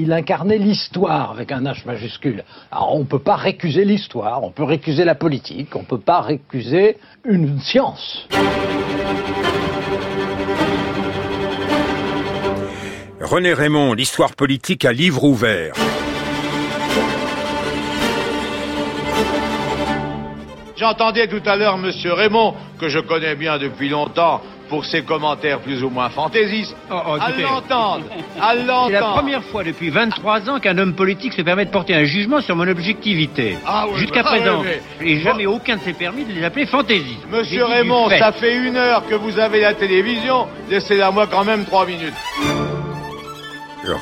il incarnait l'histoire avec un H majuscule. Alors on ne peut pas récuser l'histoire, on peut récuser la politique, on ne peut pas récuser une science. René Raymond, l'histoire politique à livre ouvert. J'entendais tout à l'heure M. Raymond, que je connais bien depuis longtemps, pour ses commentaires plus ou moins fantaisistes. Oh, oh, à l'entendre, à C'est la l'entendre. première fois depuis 23 ans qu'un homme politique se permet de porter un jugement sur mon objectivité. Ah oui, Jusqu'à bah, ah présent, oui, je n'ai jamais aucun de ces permis de les appeler fantaisistes. Monsieur Raymond, fait. ça fait une heure que vous avez la télévision, laissez-la moi quand même trois minutes.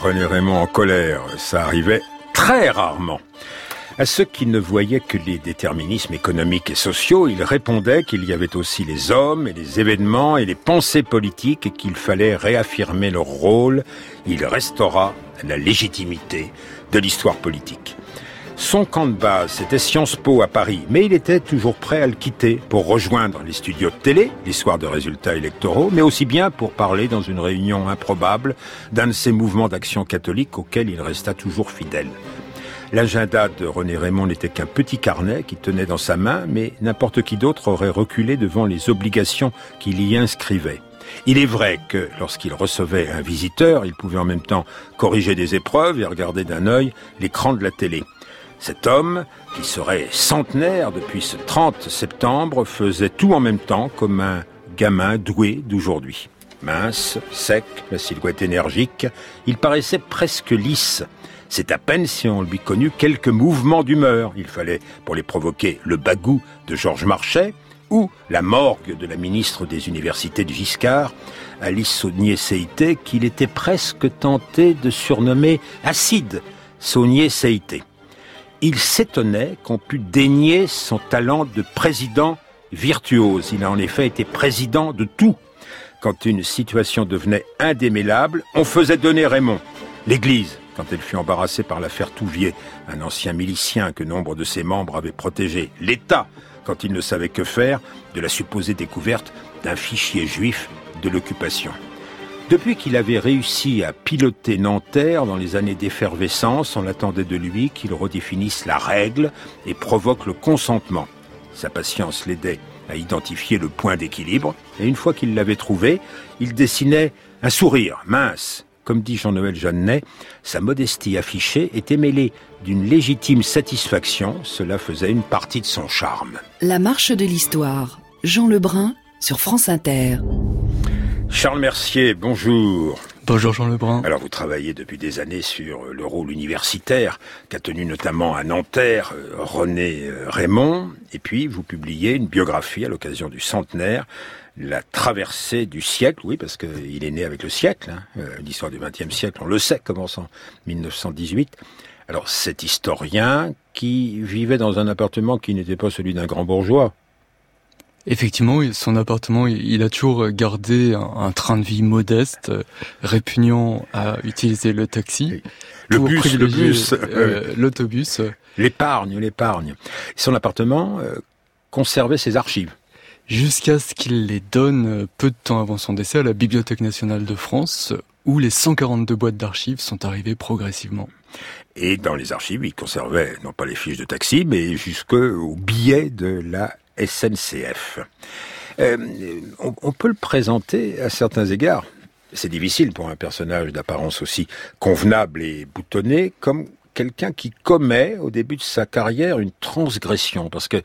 René Raymond en colère, ça arrivait très rarement. À ceux qui ne voyaient que les déterminismes économiques et sociaux, il répondait qu'il y avait aussi les hommes et les événements et les pensées politiques et qu'il fallait réaffirmer leur rôle. Il restaura la légitimité de l'histoire politique. Son camp de base, c'était Sciences Po à Paris, mais il était toujours prêt à le quitter pour rejoindre les studios de télé, l'histoire de résultats électoraux, mais aussi bien pour parler dans une réunion improbable d'un de ces mouvements d'action catholique auxquels il resta toujours fidèle. L'agenda de René Raymond n'était qu'un petit carnet qu'il tenait dans sa main, mais n'importe qui d'autre aurait reculé devant les obligations qu'il y inscrivait. Il est vrai que lorsqu'il recevait un visiteur, il pouvait en même temps corriger des épreuves et regarder d'un œil l'écran de la télé. Cet homme, qui serait centenaire depuis ce 30 septembre, faisait tout en même temps comme un gamin doué d'aujourd'hui. Mince, sec, la silhouette énergique, il paraissait presque lisse. C'est à peine si on lui connut quelques mouvements d'humeur. Il fallait, pour les provoquer, le bagou de Georges Marchais ou la morgue de la ministre des Universités de Giscard, Alice Saunier-Seité, qu'il était presque tenté de surnommer acide Saunier-Seité. Il s'étonnait qu'on pût dénier son talent de président virtuose. Il a en effet été président de tout. Quand une situation devenait indémêlable, on faisait donner Raymond. L'Église, quand elle fut embarrassée par l'affaire Touvier, un ancien milicien que nombre de ses membres avaient protégé. L'État, quand il ne savait que faire de la supposée découverte d'un fichier juif de l'occupation. Depuis qu'il avait réussi à piloter Nanterre dans les années d'effervescence, on attendait de lui qu'il redéfinisse la règle et provoque le consentement. Sa patience l'aidait à identifier le point d'équilibre, et une fois qu'il l'avait trouvé, il dessinait un sourire mince. Comme dit Jean-Noël Jeannet, sa modestie affichée était mêlée d'une légitime satisfaction, cela faisait une partie de son charme. La marche de l'histoire. Jean Lebrun sur France Inter. Charles Mercier, bonjour. Bonjour Jean Lebrun. Alors vous travaillez depuis des années sur le rôle universitaire qu'a tenu notamment à Nanterre euh, René euh, Raymond, et puis vous publiez une biographie à l'occasion du centenaire, La traversée du siècle, oui parce qu'il est né avec le siècle, hein, euh, l'histoire du XXe siècle, on le sait, commence en 1918. Alors cet historien qui vivait dans un appartement qui n'était pas celui d'un grand bourgeois, Effectivement, son appartement, il a toujours gardé un, train de vie modeste, euh, répugnant à utiliser le taxi. le bus, le privilégier, bus, euh, l'autobus. l'épargne, l'épargne. Son appartement conservait ses archives. Jusqu'à ce qu'il les donne euh, peu de temps avant son décès à la Bibliothèque nationale de France, où les 142 boîtes d'archives sont arrivées progressivement. Et dans les archives, il conservait non pas les fiches de taxi, mais jusqu'au billet de la SNCF. Euh, on, on peut le présenter à certains égards. C'est difficile pour un personnage d'apparence aussi convenable et boutonné comme quelqu'un qui commet au début de sa carrière une transgression parce que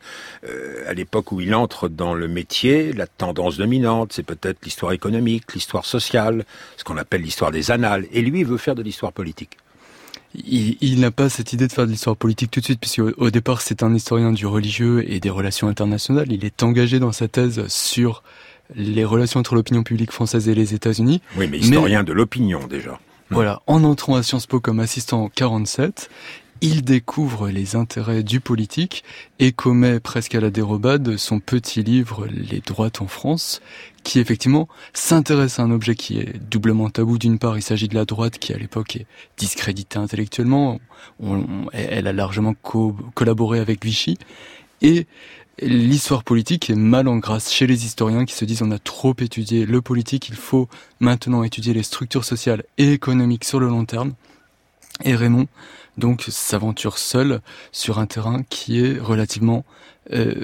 euh, à l'époque où il entre dans le métier, la tendance dominante, c'est peut-être l'histoire économique, l'histoire sociale, ce qu'on appelle l'histoire des annales et lui il veut faire de l'histoire politique. Il, il n'a pas cette idée de faire de l'histoire politique tout de suite, puisque au, au départ c'est un historien du religieux et des relations internationales. Il est engagé dans sa thèse sur les relations entre l'opinion publique française et les États-Unis. Oui, mais historien de l'opinion déjà. Voilà, en entrant à Sciences Po comme assistant en 47, il découvre les intérêts du politique et commet presque à la dérobade son petit livre Les droites en France, qui effectivement s'intéresse à un objet qui est doublement tabou. D'une part, il s'agit de la droite qui à l'époque est discréditée intellectuellement, elle a largement co- collaboré avec Vichy, et l'histoire politique est mal en grâce chez les historiens qui se disent on a trop étudié le politique, il faut maintenant étudier les structures sociales et économiques sur le long terme. Et Raymond, donc, s'aventure seul sur un terrain qui est relativement euh,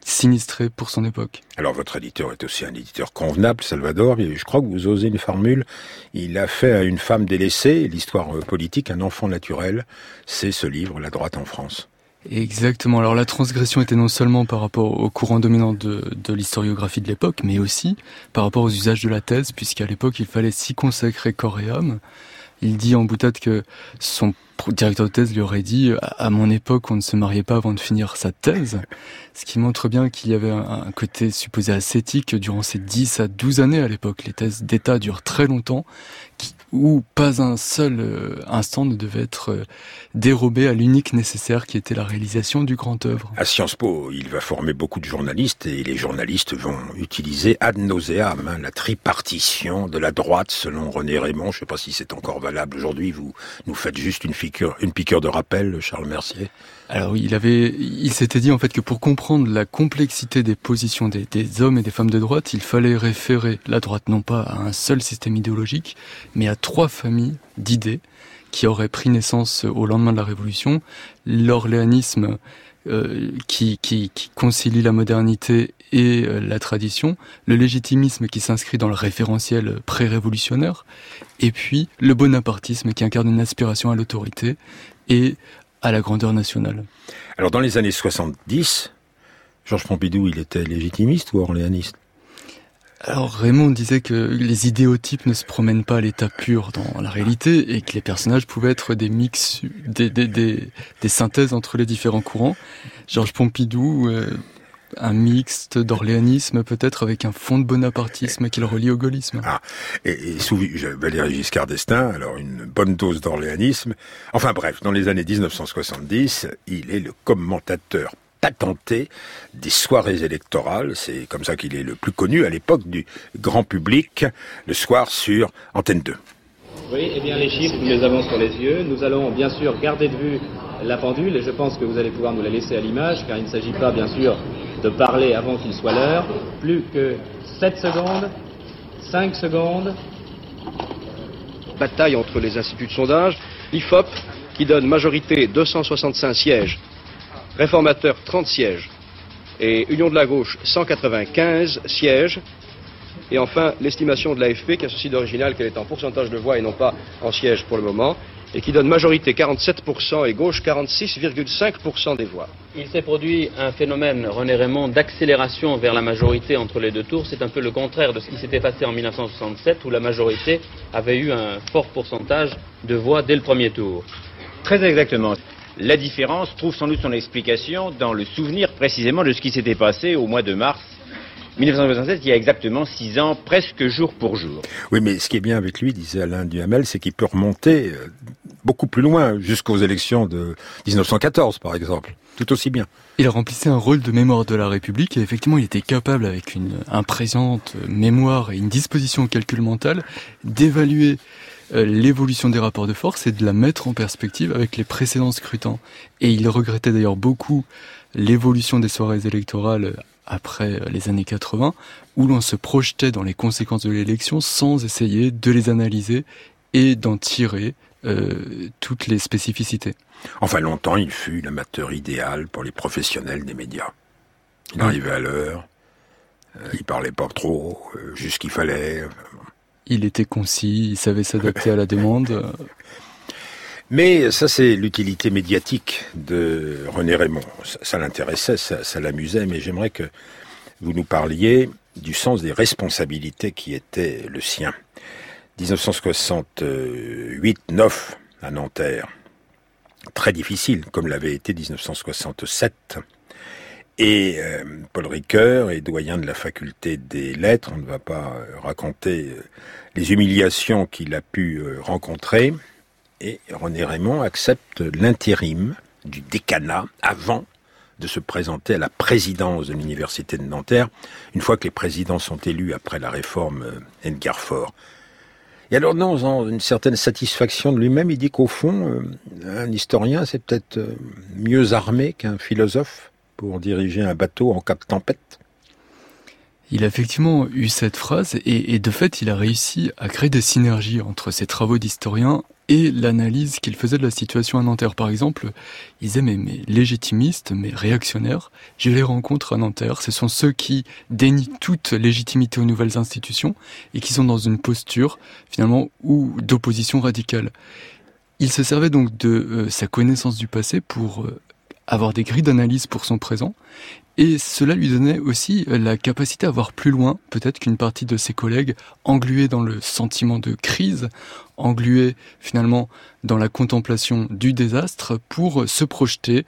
sinistré pour son époque. Alors votre éditeur est aussi un éditeur convenable, Salvador. Je crois que vous osez une formule. Il a fait à une femme délaissée, l'histoire euh, politique, un enfant naturel. C'est ce livre, La droite en France. Exactement. Alors la transgression était non seulement par rapport au courant dominant de, de l'historiographie de l'époque, mais aussi par rapport aux usages de la thèse, puisqu'à l'époque il fallait s'y consacrer corps et âme. Il dit en boutade que son directeur de thèse lui aurait dit à mon époque on ne se mariait pas avant de finir sa thèse, ce qui montre bien qu'il y avait un côté supposé ascétique durant ces 10 à 12 années à l'époque. Les thèses d'État durent très longtemps, où pas un seul euh, instant ne devait être euh, dérobé à l'unique nécessaire qui était la réalisation du grand œuvre. À Sciences Po, il va former beaucoup de journalistes et les journalistes vont utiliser ad nauseam hein, la tripartition de la droite selon René Raymond. Je ne sais pas si c'est encore valable aujourd'hui. Vous nous faites juste une une piqûre de rappel, Charles Mercier. Alors oui, il avait, il s'était dit en fait que pour comprendre la complexité des positions des, des, hommes et des femmes de droite, il fallait référer la droite non pas à un seul système idéologique, mais à trois familles d'idées qui auraient pris naissance au lendemain de la Révolution. L'orléanisme euh, qui, concilie la modernité et euh, la tradition, le légitimisme qui s'inscrit dans le référentiel pré-révolutionnaire, et puis le bonapartisme qui incarne une aspiration à l'autorité et à la grandeur nationale. Alors dans les années 70, Georges Pompidou, il était légitimiste ou orléaniste? Alors Raymond disait que les idéotypes ne se promènent pas à l'état pur dans la réalité et que les personnages pouvaient être des mix, des, synthèses entre les différents courants. Georges Pompidou euh, un mixte d'orléanisme peut-être avec un fond de bonapartisme qui le relie au gaullisme. Ah, et, et sous Valéry Giscard d'Estaing, alors une bonne dose d'orléanisme. Enfin bref, dans les années 1970, il est le commentateur patenté des soirées électorales. C'est comme ça qu'il est le plus connu à l'époque du grand public, le soir sur Antenne 2. Oui, eh bien les chiffres, nous les avons sur les yeux. Nous allons bien sûr garder de vue la pendule et je pense que vous allez pouvoir nous la laisser à l'image car il ne s'agit pas bien sûr de parler avant qu'il soit l'heure. Plus que 7 secondes, 5 secondes. Bataille entre les instituts de sondage, l'IFOP qui donne majorité 265 sièges, réformateur 30 sièges et Union de la gauche 195 sièges. Et enfin, l'estimation de l'AFP qui a ceci d'original qu'elle est en pourcentage de voix et non pas en sièges pour le moment et qui donne majorité 47% et gauche 46,5% des voix. Il s'est produit un phénomène, René Raymond, d'accélération vers la majorité entre les deux tours. C'est un peu le contraire de ce qui s'était passé en 1967 où la majorité avait eu un fort pourcentage de voix dès le premier tour. Très exactement. La différence trouve sans doute son explication dans le souvenir précisément de ce qui s'était passé au mois de mars 1967, il y a exactement six ans, presque jour pour jour. Oui, mais ce qui est bien avec lui, disait Alain Duhamel, c'est qu'il peut remonter euh, beaucoup plus loin, jusqu'aux élections de 1914, par exemple, tout aussi bien. Il remplissait un rôle de mémoire de la République et effectivement, il était capable, avec une impressionnante mémoire et une disposition au calcul mental, d'évaluer euh, l'évolution des rapports de force et de la mettre en perspective avec les précédents scrutins. Et il regrettait d'ailleurs beaucoup l'évolution des soirées électorales après les années 80, où l'on se projetait dans les conséquences de l'élection sans essayer de les analyser et d'en tirer euh, toutes les spécificités. Enfin, longtemps, il fut l'amateur idéal pour les professionnels des médias. Il arrivait à l'heure, euh, il parlait pas trop, euh, juste ce qu'il fallait. Il était concis, il savait s'adapter à la demande. Mais ça, c'est l'utilité médiatique de René Raymond. Ça, l'intéressait, ça, ça l'amusait, mais j'aimerais que vous nous parliez du sens des responsabilités qui étaient le sien. 1968-9 à Nanterre, très difficile, comme l'avait été 1967. Et euh, Paul Ricoeur est doyen de la faculté des lettres. On ne va pas euh, raconter euh, les humiliations qu'il a pu rencontrer et René Raymond accepte l'intérim du décanat avant de se présenter à la présidence de l'université de Nanterre, une fois que les présidents sont élus après la réforme Edgar Faure. Et alors, dans une certaine satisfaction de lui-même, il dit qu'au fond, un historien, c'est peut-être mieux armé qu'un philosophe pour diriger un bateau en cas de tempête. Il a effectivement eu cette phrase et, de fait, il a réussi à créer des synergies entre ses travaux d'historien et l'analyse qu'il faisait de la situation à Nanterre. Par exemple, il mais, mais légitimistes, mais réactionnaires, je les rencontre à Nanterre. Ce sont ceux qui dénient toute légitimité aux nouvelles institutions et qui sont dans une posture finalement ou d'opposition radicale. Il se servait donc de euh, sa connaissance du passé pour euh, avoir des grilles d'analyse pour son présent et cela lui donnait aussi euh, la capacité à voir plus loin, peut-être qu'une partie de ses collègues, englués dans le sentiment de crise, englués finalement dans la contemplation du désastre, pour se projeter,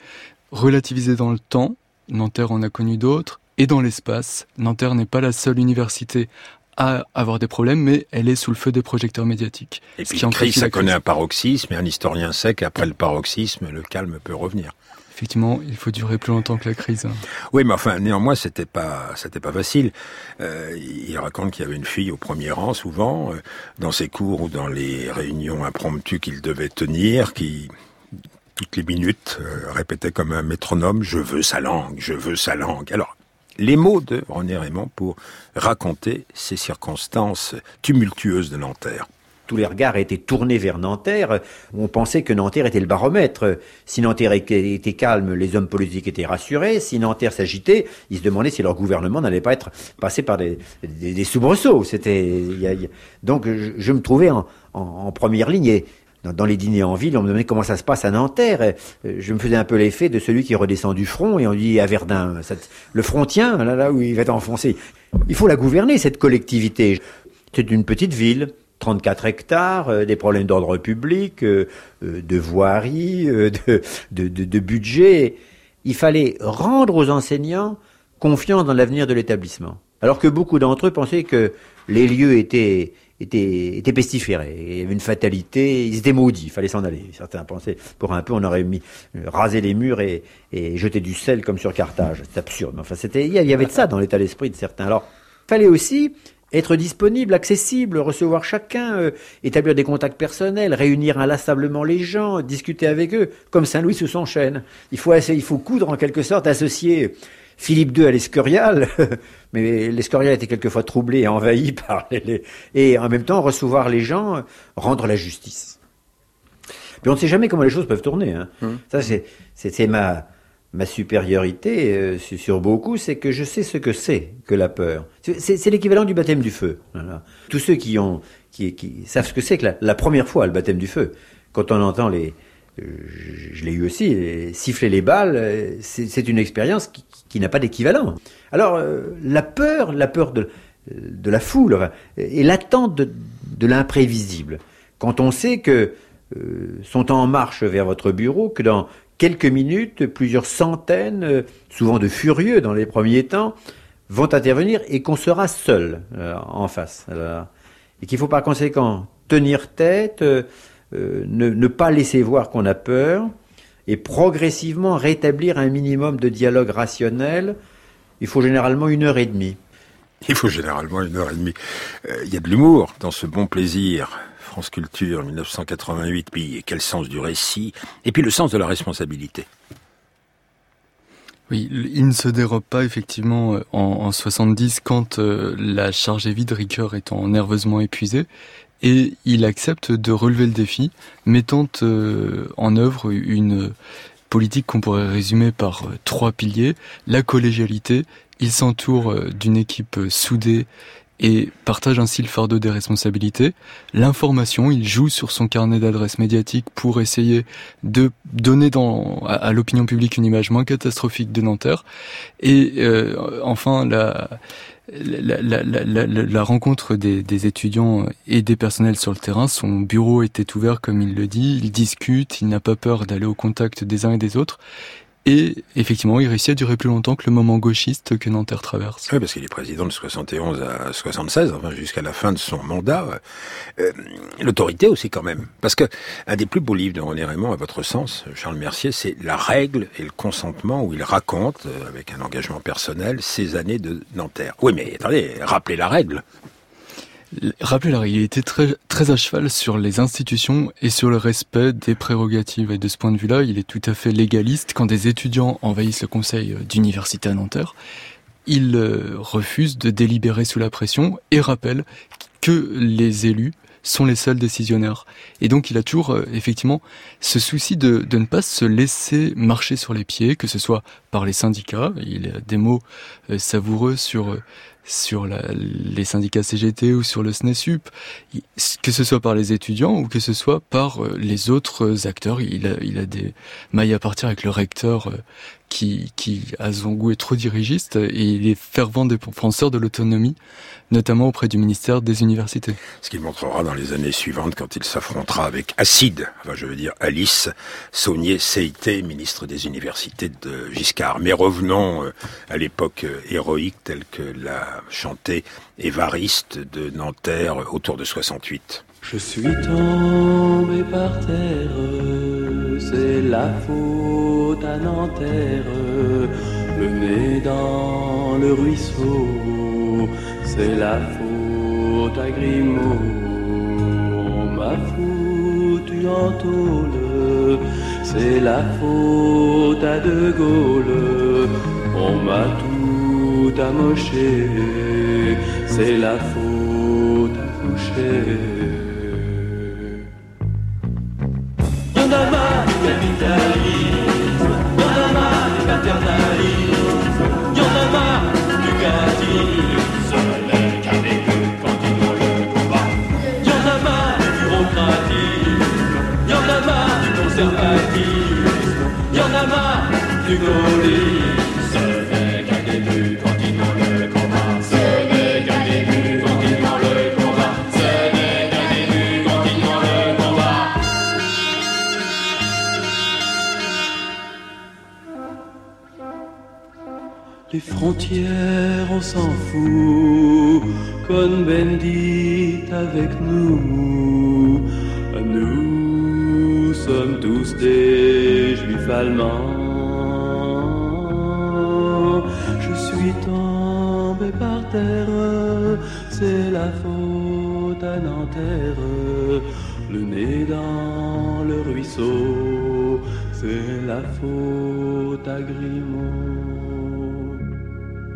relativiser dans le temps. Nanterre en a connu d'autres, et dans l'espace. Nanterre n'est pas la seule université à avoir des problèmes, mais elle est sous le feu des projecteurs médiatiques. Et puis, crise, ça connaît un paroxysme, et un historien sait qu'après le paroxysme, le calme peut revenir effectivement, il faut durer plus longtemps que la crise. Oui, mais enfin, néanmoins, c'était pas, c'était pas facile. Euh, il raconte qu'il y avait une fille au premier rang, souvent, euh, dans ses cours ou dans les réunions impromptues qu'il devait tenir, qui toutes les minutes euh, répétait comme un métronome "Je veux sa langue, je veux sa langue". Alors, les mots de René Raymond pour raconter ces circonstances tumultueuses de Nanterre tous les regards étaient tournés vers Nanterre. On pensait que Nanterre était le baromètre. Si Nanterre était calme, les hommes politiques étaient rassurés. Si Nanterre s'agitait, ils se demandaient si leur gouvernement n'allait pas être passé par des, soubresauts. C'était donc je, me trouvais en, première ligne. Dans, les dîners en ville, on me demandait comment ça se passe à Nanterre. Je me faisais un peu l'effet de celui qui redescend du front et on dit à Verdun, le front tient, là, là où il va être enfoncé. Il faut la gouverner, cette collectivité. C'est une petite ville. 34 hectares, euh, des problèmes d'ordre public, euh, euh, de voirie, de, budget. Il fallait rendre aux enseignants confiance dans l'avenir de l'établissement. Alors que beaucoup d'entre eux pensaient que les lieux étaient, étaient, étaient pestiférés. Il y avait une fatalité, ils étaient maudits, il fallait s'en aller. Certains pensaient, pour un peu, on aurait mis, rasé les murs et, et jeté du sel comme sur Carthage. C'est absurde. Enfin, c'était, il y avait de ça dans l'état d'esprit de certains. Alors, fallait aussi être disponible, accessible, recevoir chacun, euh, établir des contacts personnels, réunir inlassablement les gens, discuter avec eux, comme Saint-Louis sous son chêne. Il faut, il faut coudre en quelque sorte, associer Philippe II à l'Escurial, mais l'Escurial était quelquefois troublé et envahi par les, et en même temps recevoir les gens, rendre la justice. Mais on ne sait jamais comment les choses peuvent tourner. Hein. Hum. Ça, c'est ma, ma supériorité euh, sur beaucoup, c'est que je sais ce que c'est que la peur. C'est l'équivalent du baptême du feu. Tous ceux qui ont, qui, savent ce que c'est que la, première fois le baptême du feu, quand on entend les, euh, je, l'ai eu aussi, siffler les balles, euh, c'est une expérience qui, n'a pas d'équivalent. Alors la peur, la peur de, la foule, et l'attente de l'imprévisible. Quand on sait que sont en marche vers votre bureau, que dans quelques minutes, plusieurs centaines, euh, souvent de furieux dans les premiers temps, vont intervenir et qu'on sera seul euh, en face. et qu'il faut par conséquent tenir tête, euh, ne, pas laisser voir qu'on a peur, et progressivement rétablir un minimum de dialogue rationnel. Il faut généralement une heure et demie. Il faut généralement une heure et demie. Il y a de l'humour dans ce bon plaisir France Culture 1988, puis quel sens du récit, et puis le sens de la responsabilité. Oui, il ne se dérobe pas effectivement euh, en, 70 quand euh, la charge est vide, Ricoeur étant nerveusement épuisé, et il accepte de relever le défi, mettant euh, en œuvre une politique qu'on pourrait résumer par trois piliers, la collégialité, il s'entoure d'une équipe soudée et partage ainsi le fardeau des responsabilités. L'information, il joue sur son carnet d'adresses médiatiques pour essayer de donner dans, à, l'opinion publique une image moins catastrophique de Nanterre. Et euh, enfin, la, la, la, la, rencontre des, des, étudiants et des personnels sur le terrain, son bureau était ouvert comme il le dit, il discute, il n'a pas peur d'aller au contact des uns et des autres. Et effectivement, il réussit à durer plus longtemps que le moment gauchiste que Nanterre traverse. Oui, parce qu'il est président de 71 à 76, enfin jusqu'à la fin de son mandat. Euh, L'autorité aussi quand même. Parce que un des plus beaux livres de René Raymond, à votre sens, Charles Mercier, c'est La règle et le consentement, où il raconte, euh, avec un engagement personnel, ses années de Nanterre. Oui, mais attendez, rappelez la règle. Rappelez la il était très, très à cheval sur les institutions et sur le respect des prérogatives. Et de ce point de vue-là, il est tout à fait légaliste. Quand des étudiants envahissent le conseil d'université à Nanterre, il euh, refuse de délibérer sous la pression et rappelle que les élus sont les seuls décisionnaires. Et donc il a toujours euh, effectivement ce souci de, ne pas se laisser marcher sur les pieds, que ce soit par les syndicats, il a des mots euh, savoureux sur euh, sur la, les syndicats CGT ou sur le SNESUP, que ce soit par les étudiants ou que ce soit par les autres acteurs. Il a, il a des mailles à partir avec le recteur qui, qui à son goût est trop dirigiste et il est fervent défenseur de l'autonomie notamment auprès du ministère des Universités. Ce qu'il montrera dans les années suivantes quand il s'affrontera avec Acide, enfin je veux dire Alice Saunier-Seité, ministre des Universités de Giscard. Mais revenons euh, à l'époque euh, héroïque telle que l'a chanté Évariste de Nanterre autour de 68. Je suis tombé par terre, c'est la faute le nez dans le ruisseau c'est la faute à Grimaud. On m'a foutu en tôle, c'est la faute à De Gaulle. On m'a tout amoché, c'est la faute à Fouché. Ce n'est qu'un début, continuons le combat. Ce n'est qu'un début, continuons le combat. Ce n'est qu'un début, continuons le combat. Les frontières, on s'en fout. Con Bendit avec nous. Nous sommes tous des juifs allemands. Terre, c'est la faute à Nanterre. Le nez dans le ruisseau, c'est la faute à Grimaud.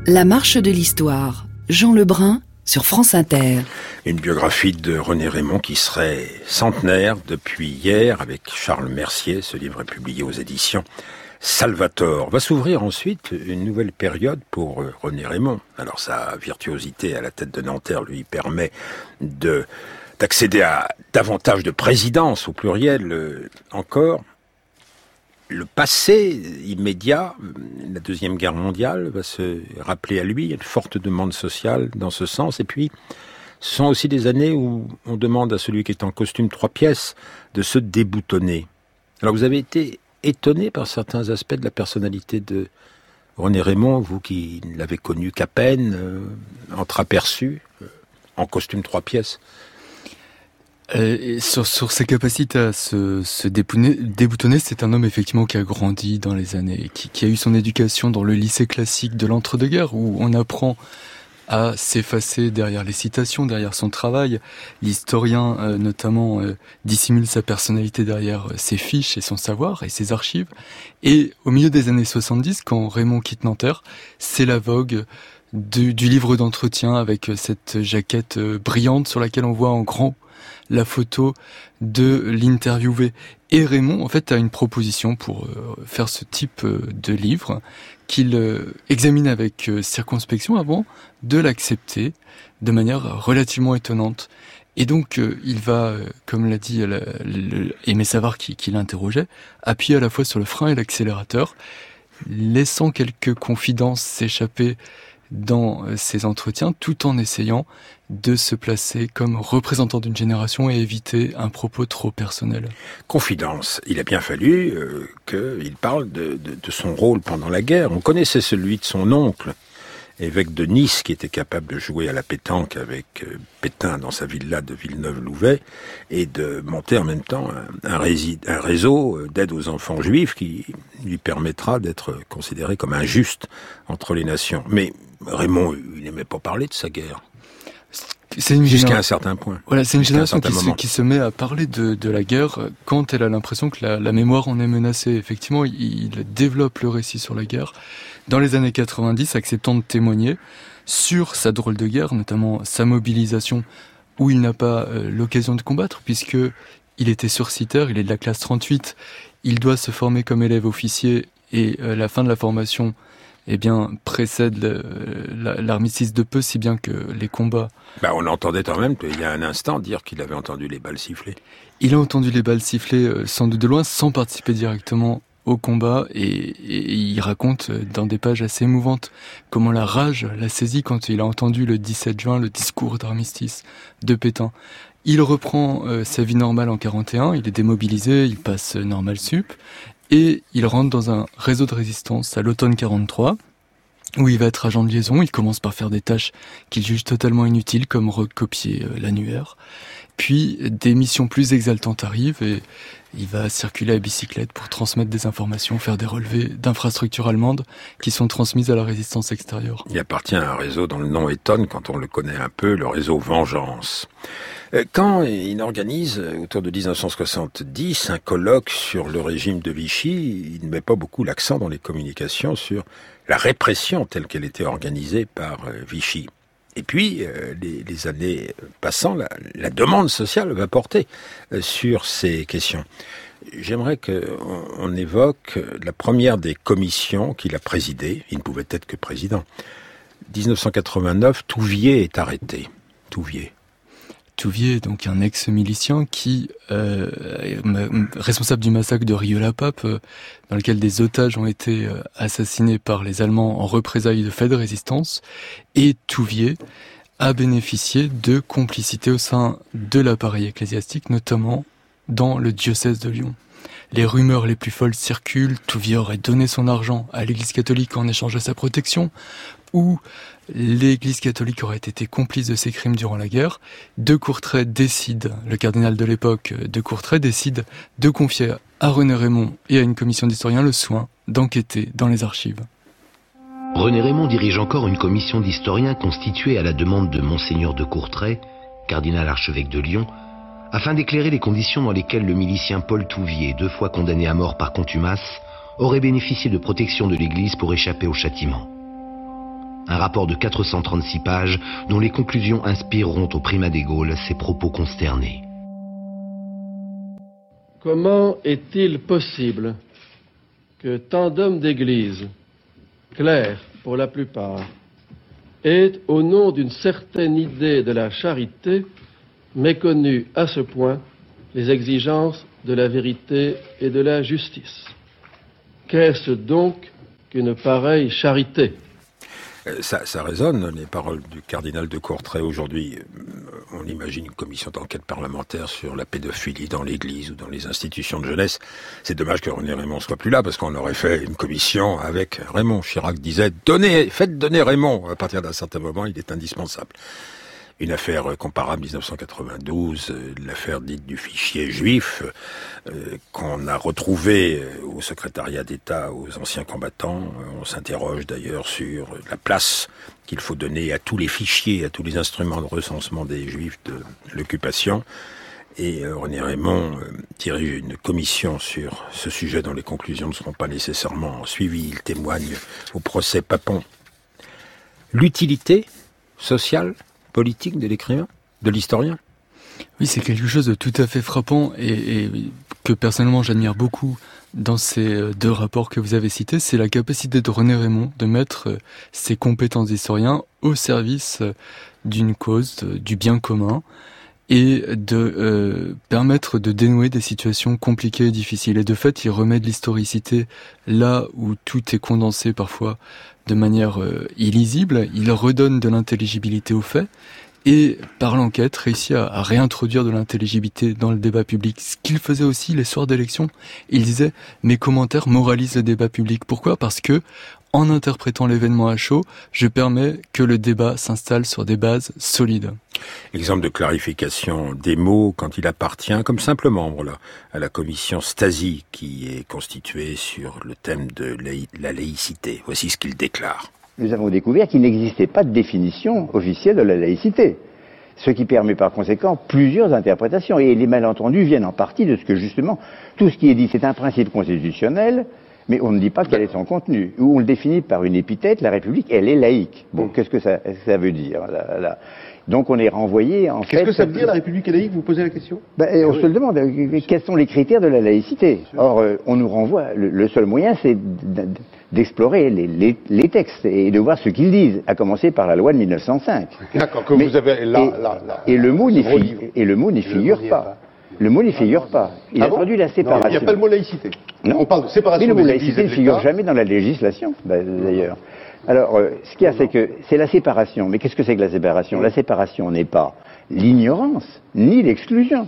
La marche de l'histoire, Jean Lebrun sur France Inter. Une biographie de René Raymond qui serait centenaire depuis hier avec Charles Mercier. Ce livre est publié aux éditions Salvatore. Va s'ouvrir ensuite une nouvelle période pour euh, René Raymond. Alors sa virtuosité à la tête de Nanterre lui permet de d'accéder à davantage de présidences au pluriel euh, encore le passé immédiat, la Deuxième Guerre mondiale, va se rappeler à lui. Une forte demande sociale dans ce sens. Et puis, ce sont aussi des années où on demande à celui qui est en costume trois pièces de se déboutonner. Alors, vous avez été étonné par certains aspects de la personnalité de René Raymond, vous qui ne l'avez connu qu'à peine, euh, entreaperçu, euh, en costume trois pièces. Euh, sur, sur, ses capacités à se, se déboutonner, c'est un homme effectivement qui a grandi dans les années, qui, qui a eu son éducation dans le lycée classique de l'entre-deux-guerres, où on apprend à s'effacer derrière les citations, derrière son travail. L'historien, euh, notamment, euh, dissimule sa personnalité derrière ses fiches et son savoir et ses archives. Et au milieu des années 70, quand Raymond quitte Nanterre, c'est la vogue du, du livre d'entretien avec cette jaquette brillante sur laquelle on voit en grand la photo de l'interviewé. Et Raymond, en fait, a une proposition pour euh, faire ce type euh, de livre qu'il euh, examine avec circonspection avant de l'accepter de manière relativement étonnante. Et donc, il va, comme l'a dit Aimé Savard qui, qui l'interrogeait, appuyer à la fois sur le frein et l'accélérateur, laissant quelques confidences s'échapper dans ces entretiens tout en essayant de se placer comme représentant d'une génération et éviter un propos trop personnel. Confidence. Il a bien fallu euh, qu'il parle de, son rôle pendant la guerre. On connaissait celui de son oncle, évêque de Nice, qui était capable de jouer à la pétanque avec euh, Pétain dans sa villa de Villeneuve-Louvet et de monter en même temps un, un, un réseau euh, d'aide aux enfants juifs qui lui permettra d'être considéré comme injuste entre les nations. Mais Raymond, il n'aimait pas parler de sa guerre. Jusqu'à un certain point. Voilà, c'est une génération qui se, qui se, met à parler de, de, la guerre quand elle a l'impression que la, la, mémoire en est menacée. Effectivement, il, il, développe le récit sur la guerre dans les années 90, acceptant de témoigner sur sa drôle de guerre, notamment sa mobilisation où il n'a pas euh, l'occasion de combattre, puisque il était surcitaire, il est de la classe 38, il doit se former comme élève officier, et euh, la fin de la formation eh bien, précède l'armistice de peu, si bien que les combats Bah, on entendait quand même, il y a un instant, dire qu'il avait entendu les balles siffler. Il a entendu les balles siffler euh, sans doute de loin, sans participer directement au combat, et, et il raconte euh, dans des pages assez émouvantes comment la rage l'a saisi quand il a entendu le 17 juin le discours d'armistice de Pétain. Il reprend euh, sa vie normale en 41, il est démobilisé, il passe normal sup, et il rentre dans un réseau de résistance à l'automne 43, où il va être agent de liaison, il commence par faire des tâches qu'il juge totalement inutiles, comme recopier euh, l'annuaire. Puis des missions plus exaltantes arrivent et il va circuler à bicyclette pour transmettre des informations, faire des relevés d'infrastructures allemandes qui sont transmises à la résistance extérieure. Il appartient à un réseau dont le nom étonne quand on le connaît un peu, le réseau Vengeance. Euh, Quand il organise, euh, autour de 1970, un colloque sur le régime de Vichy, il ne met pas beaucoup l'accent dans les communications sur la répression telle qu'elle était organisée par euh, Vichy. Et puis, euh, les, années passant, la, demande sociale va porter euh, sur ces questions. J'aimerais qu'on on évoque la première des commissions qu'il a présidées. Il ne pouvait être que président. 1989, Touvier est arrêté. Touvier. Touvier, donc un ex-milicien qui euh, responsable du massacre de Rieux-la-Pape, euh, dans lequel des otages ont été euh, assassinés par les Allemands en représailles de faits de résistance, et Touvier a bénéficié de complicité au sein de l'appareil ecclésiastique, notamment dans le diocèse de Lyon. Les rumeurs les plus folles circulent, Touvier aurait donné son argent à l'église catholique en échange de sa protection, ou l'église catholique aurait été complice de ces crimes durant la guerre. De Courtrai décide, le cardinal de l'époque de Courtrai décide de confier à René Raymond et à une commission d'historiens le soin d'enquêter dans les archives. René Raymond dirige encore une commission d'historiens constituée à la demande de Monseigneur de Courtrai, cardinal archevêque de Lyon, afin d'éclairer les conditions dans lesquelles le milicien Paul Touvier, deux fois condamné à mort par contumace, aurait bénéficié de protection de l'Église pour échapper au châtiment. Un rapport de 436 pages dont les conclusions inspireront au primat des Gaules ses propos consternés. Comment est-il possible que tant d'hommes d'Église, clairs pour la plupart, aient, au nom d'une certaine idée de la charité, méconnu à ce point les exigences de la vérité et de la justice? Qu'est-ce donc qu'une pareille charité? Ça, ça résonne, les paroles du cardinal de Courtrai aujourd'hui. Euh, On imagine une commission d'enquête parlementaire sur la pédophilie dans l'Église ou dans les institutions de jeunesse. C'est dommage que René Raymond soit plus là, parce qu'on aurait fait une commission avec Raymond. Chirac disait, donnez, faites donner Raymond. À partir d'un certain moment, il est indispensable. Une affaire comparable 1992, euh, l'affaire dite du fichier juif, euh, qu'on a retrouvé euh, au secrétariat d'État aux anciens combattants. Euh, On s'interroge d'ailleurs sur la place qu'il faut donner à tous les fichiers, à tous les instruments de recensement des juifs de l'occupation. Et René Raymond dirige une commission sur ce sujet dont les conclusions ne seront pas nécessairement suivies. Il témoigne au procès Papon. L'utilité sociale, politique de l'écrivain, de l'historien. Oui, c'est quelque chose de tout à fait frappant et, et que personnellement j'admire beaucoup dans ces euh, deux rapports que vous avez cités, c'est la capacité de René Raymond de mettre euh, ses compétences d'historien au service euh, d'une cause, du bien commun, et de euh, permettre de dénouer des situations compliquées et difficiles. Et de fait, il remet de l'historicité là où tout est condensé parfois de manière euh, illisible, il redonne de l'intelligibilité aux faits, et par l'enquête réussit à, à réintroduire de l'intelligibilité dans le débat public, ce qu'il faisait aussi les soirs d'élection. Il disait mes commentaires moralisent le débat public. Pourquoi? Parce que en interprétant l'événement à chaud, je permets que le débat s'installe sur des bases solides. Exemple de clarification des mots quand il appartient comme simple membre là, à la commission Stasi qui est constituée sur le thème de la laïcité. Voici ce qu'il déclare. nous avons découvert qu'il n'existait pas de définition officielle de la laïcité, ce qui permet par conséquent plusieurs interprétations. Et les malentendus viennent en partie de ce que justement, tout ce qui est dit, c'est un principe constitutionnel, mais on ne dit pas quel est son contenu. Ou on le définit par une épithète, la République, elle est laïque. Bon, qu'est-ce que ça, ça veut dire là, là? Donc on est renvoyé en fait. Qu'est-ce que ça veut dire la République laïque? Vous posez la question? Ben, et on se le demande, euh, quels sont les critères de la laïcité? Or, euh, on nous renvoie, le, le seul moyen, c'est d'explorer les, les- les textes et de voir ce qu'ils disent, à commencer par la loi de 1905. D'accord, que Mais- vous avez là, et, là, là. et le mot n'y Gros fi- livre. et le mot n'y figure pas. Le mot n'y figure pas. Il Ah a bon introduit la séparation. Il n'y a pas le mot laïcité. Non. On parle de séparation Mais le mot laïcité ne figure jamais dans la législation, bah, d'ailleurs. Alors, euh, ce qu'il y a, c'est que c'est la séparation. Mais qu'est-ce que c'est que la séparation? La séparation n'est pas l'ignorance, ni l'exclusion.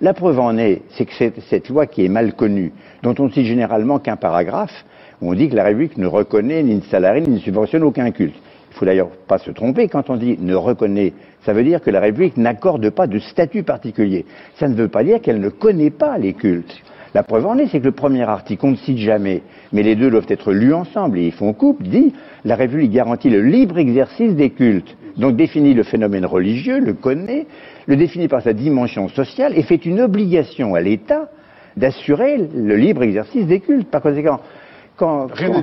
La preuve en est, c'est que cette, cette loi qui est mal connue, dont on ne cite généralement qu'un paragraphe, où on dit que la République ne reconnaît, ni ne salarie, ni ne subventionne aucun culte. Il faut d'ailleurs pas se tromper, quand on dit ne reconnaît, ça veut dire que la République n'accorde pas de statut particulier. Ça ne veut pas dire qu'elle ne connaît pas les cultes. La preuve en est, c'est que le premier article, on ne cite jamais, mais les deux doivent être lus ensemble et ils font couple, dit la République garantit le libre exercice des cultes. Donc définit le phénomène religieux, le connaît, le définit par sa dimension sociale et fait une obligation à l'État d'assurer le libre exercice des cultes. Par conséquent, quand, quand-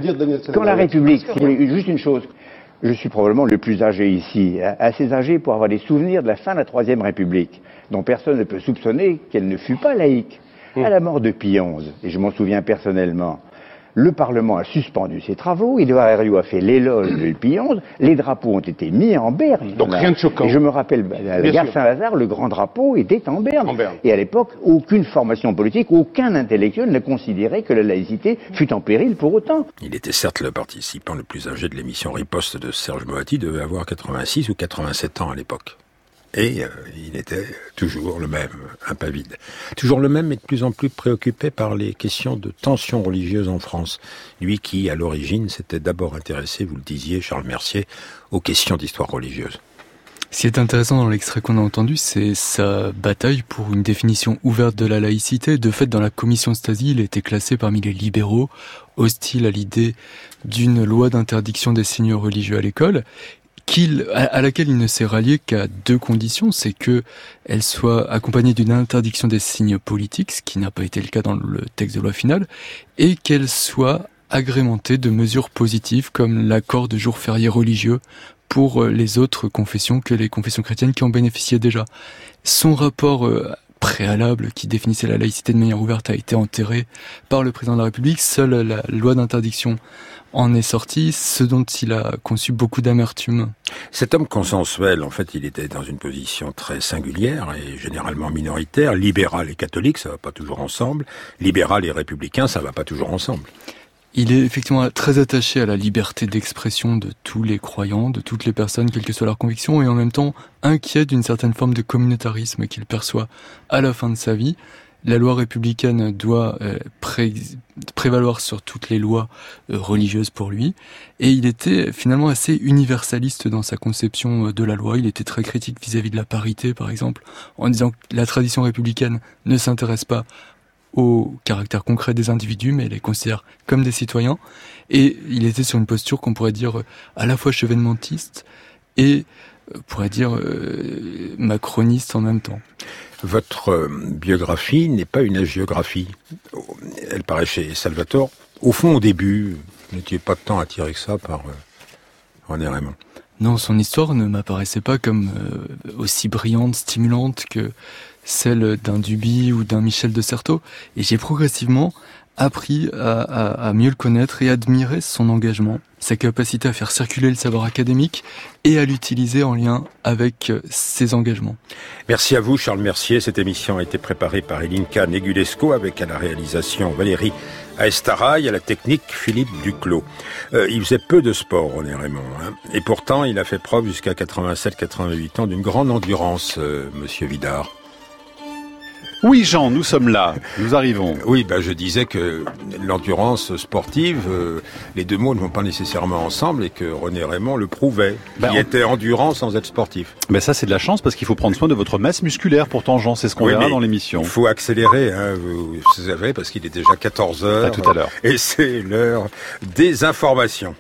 quand la République, juste une chose, je suis probablement le plus âgé ici, a- assez âgé pour avoir des souvenirs de la fin de la Troisième République, dont personne ne peut soupçonner qu'elle ne fut pas laïque. À la mort de Pie XI, et je m'en souviens personnellement, le Parlement a suspendu ses travaux, Édouard Herriot a fait l'éloge de XI, les drapeaux ont été mis en berne. Donc rien de choquant. Et je me rappelle, à la gare sûr. Saint-Lazare, le grand drapeau était en berne. En berne. Et à l'époque, aucune formation politique, aucun intellectuel ne considérait que la laïcité fût en péril pour autant. Il était certes le participant le plus âgé de l'émission Riposte de Serge Moati, devait avoir 86 ou 87 ans à l'époque. Et euh, il était toujours le même, impavide. Toujours le même, mais de plus en plus préoccupé par les questions de tensions religieuses en France. Lui qui, à l'origine, s'était d'abord intéressé, vous le disiez, Charles Mercier, aux questions d'histoire religieuse. Ce qui est intéressant dans l'extrait qu'on a entendu, c'est sa bataille pour une définition ouverte de la laïcité. De fait, dans la commission Stasi, il était classé parmi les libéraux, hostiles à l'idée d'une loi d'interdiction des signes religieux à l'école, à laquelle il ne s'est rallié qu'à deux conditions, c'est que elle soit accompagnée d'une interdiction des signes politiques, ce qui n'a pas été le cas dans le texte de loi finale, et qu'elle soit agrémentée de mesures positives comme l'accord de jours fériés religieux pour euh, les autres confessions que les confessions chrétiennes qui en bénéficiaient déjà. Son rapport euh, préalable qui définissait la laïcité de manière ouverte a été enterré par le président de la République. Seule la loi d'interdiction en est sortie, ce dont il a conçu beaucoup d'amertume. Cet homme consensuel, en fait, il était dans une position très singulière et généralement minoritaire. Libéral et catholique, ça va pas toujours ensemble. Libéral et républicain, ça va pas toujours ensemble. Il est effectivement très attaché à la liberté d'expression de tous les croyants, de toutes les personnes, quelles que soient leurs convictions, et en même temps inquiet d'une certaine forme de communautarisme qu'il perçoit à la fin de sa vie. La loi républicaine doit euh, pré- prévaloir sur toutes les lois euh, religieuses pour lui, et il était finalement assez universaliste dans sa conception euh, de la loi. Il était très critique vis-à-vis de la parité, par exemple, en disant que la tradition républicaine ne s'intéresse pas au caractère concret des individus, mais les considère comme des citoyens. Et il était sur une posture qu'on pourrait dire à la fois chevènementiste et, pourrait dire, macroniste en même temps. Votre euh, biographie n'est pas une hagiographie. Elle paraît chez Salvatore. Au fond, au début, vous n'étiez pas tant attiré que ça par euh, René Raymond. Non, son histoire ne m'apparaissait pas comme euh, aussi brillante, stimulante que celle d'un Duby ou d'un Michel de Certeau. Et j'ai progressivement appris à, à- mieux le connaître et admirer son engagement, sa capacité à faire circuler le savoir académique et à l'utiliser en lien avec euh, ses engagements. Merci à vous, Charles Mercier. Cette émission a été préparée par Elinka Negulesco avec à la réalisation Valérie Aestaraï, à la technique Philippe Duclos. Euh, il faisait peu de sport, René Raymond. hein. Et pourtant, il a fait preuve jusqu'à 87-88 ans d'une grande endurance, euh, Monsieur Vidard. Oui, Jean, nous sommes là. Nous arrivons. Oui, ben je disais que l'endurance sportive, euh, les deux mots ne vont pas nécessairement ensemble et que René Raymond le prouvait. Ben, il on- était endurant sans être sportif. Mais ça, c'est de la chance parce qu'il faut prendre soin de votre masse musculaire. Pourtant, Jean, c'est ce qu'on Oui, verra dans l'émission. Il faut accélérer, hein, vous, vous savez, parce qu'il est déjà 14 heures. À tout à l'heure. Et c'est l'heure des informations.